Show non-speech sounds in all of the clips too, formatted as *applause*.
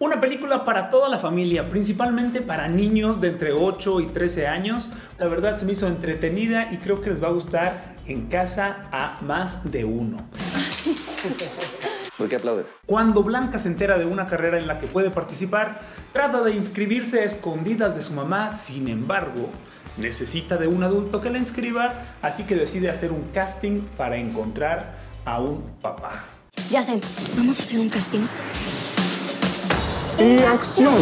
Una película para toda la familia, principalmente para niños de entre 8 y 13 años. La verdad se me hizo entretenida y creo que les va a gustar en casa a más de uno. *laughs* ¿Por qué aplaudes? Cuando Blanca se entera de una carrera en la que puede participar, trata de inscribirse a escondidas de su mamá, sin embargo, necesita de un adulto que la inscriba, así que decide hacer un casting para encontrar a un papá. Ya sé, vamos a hacer un casting. y acción.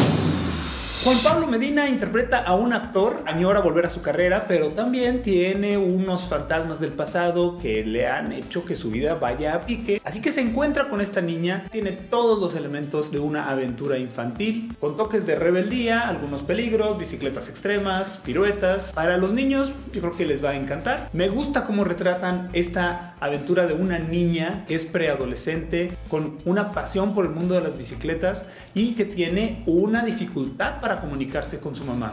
Juan Pablo Medina interpreta a un actor, añora volver a su carrera, pero también tiene unos fantasmas del pasado que le han hecho que su vida vaya a pique. Así que se encuentra con esta niña, tiene todos los elementos de una aventura infantil, con toques de rebeldía, algunos peligros, bicicletas extremas, piruetas. Para los niños yo creo que les va a encantar. Me gusta cómo retratan esta aventura de una niña que es preadolescente, con una pasión por el mundo de las bicicletas y que tiene una dificultad para comunicarse con su mamá.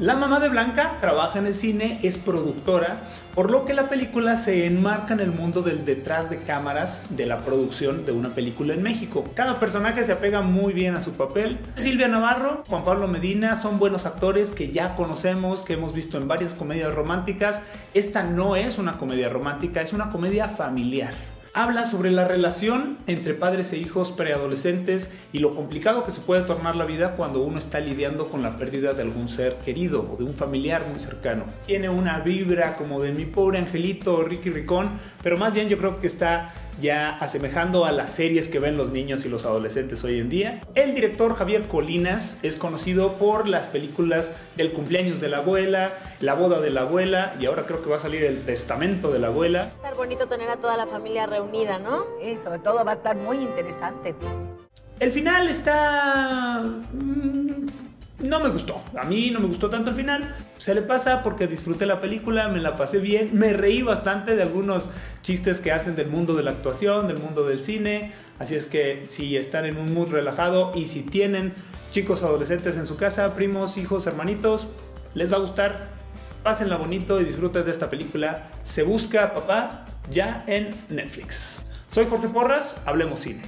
La mamá de Blanca trabaja en el cine, es productora, por lo que la película se enmarca en el mundo del detrás de cámaras de la producción de una película en México. Cada personaje se apega muy bien a su papel. Silvia Navarro, Juan Pablo Medina son buenos actores que ya conocemos, que hemos visto en varias comedias románticas. Esta no es una comedia romántica, es una comedia familiar. Habla sobre la relación entre padres e hijos preadolescentes y lo complicado que se puede tornar la vida cuando uno está lidiando con la pérdida de algún ser querido o de un familiar muy cercano. Tiene una vibra como de mi pobre angelito Ricky Ricón, pero más bien yo creo que está ya asemejando a las series que ven los niños y los adolescentes hoy en día. El director Javier Colinas es conocido por las películas del cumpleaños de la abuela, la boda de la abuela y ahora creo que va a salir el testamento de la abuela. estar bonito tener a toda la familia reunida, ¿no? Y sobre todo va a estar muy interesante. El final está... No me gustó. A mí no me gustó tanto el final. Se le pasa porque disfruté la película, me la pasé bien, me reí bastante de algunos chistes que hacen del mundo de la actuación, del mundo del cine. Así es que si están en un mood relajado y si tienen chicos adolescentes en su casa, primos, hijos, hermanitos, les va a gustar. Pásenla bonito y disfruten de esta película. Se busca papá ya en Netflix. Soy Jorge Porras, hablemos cine.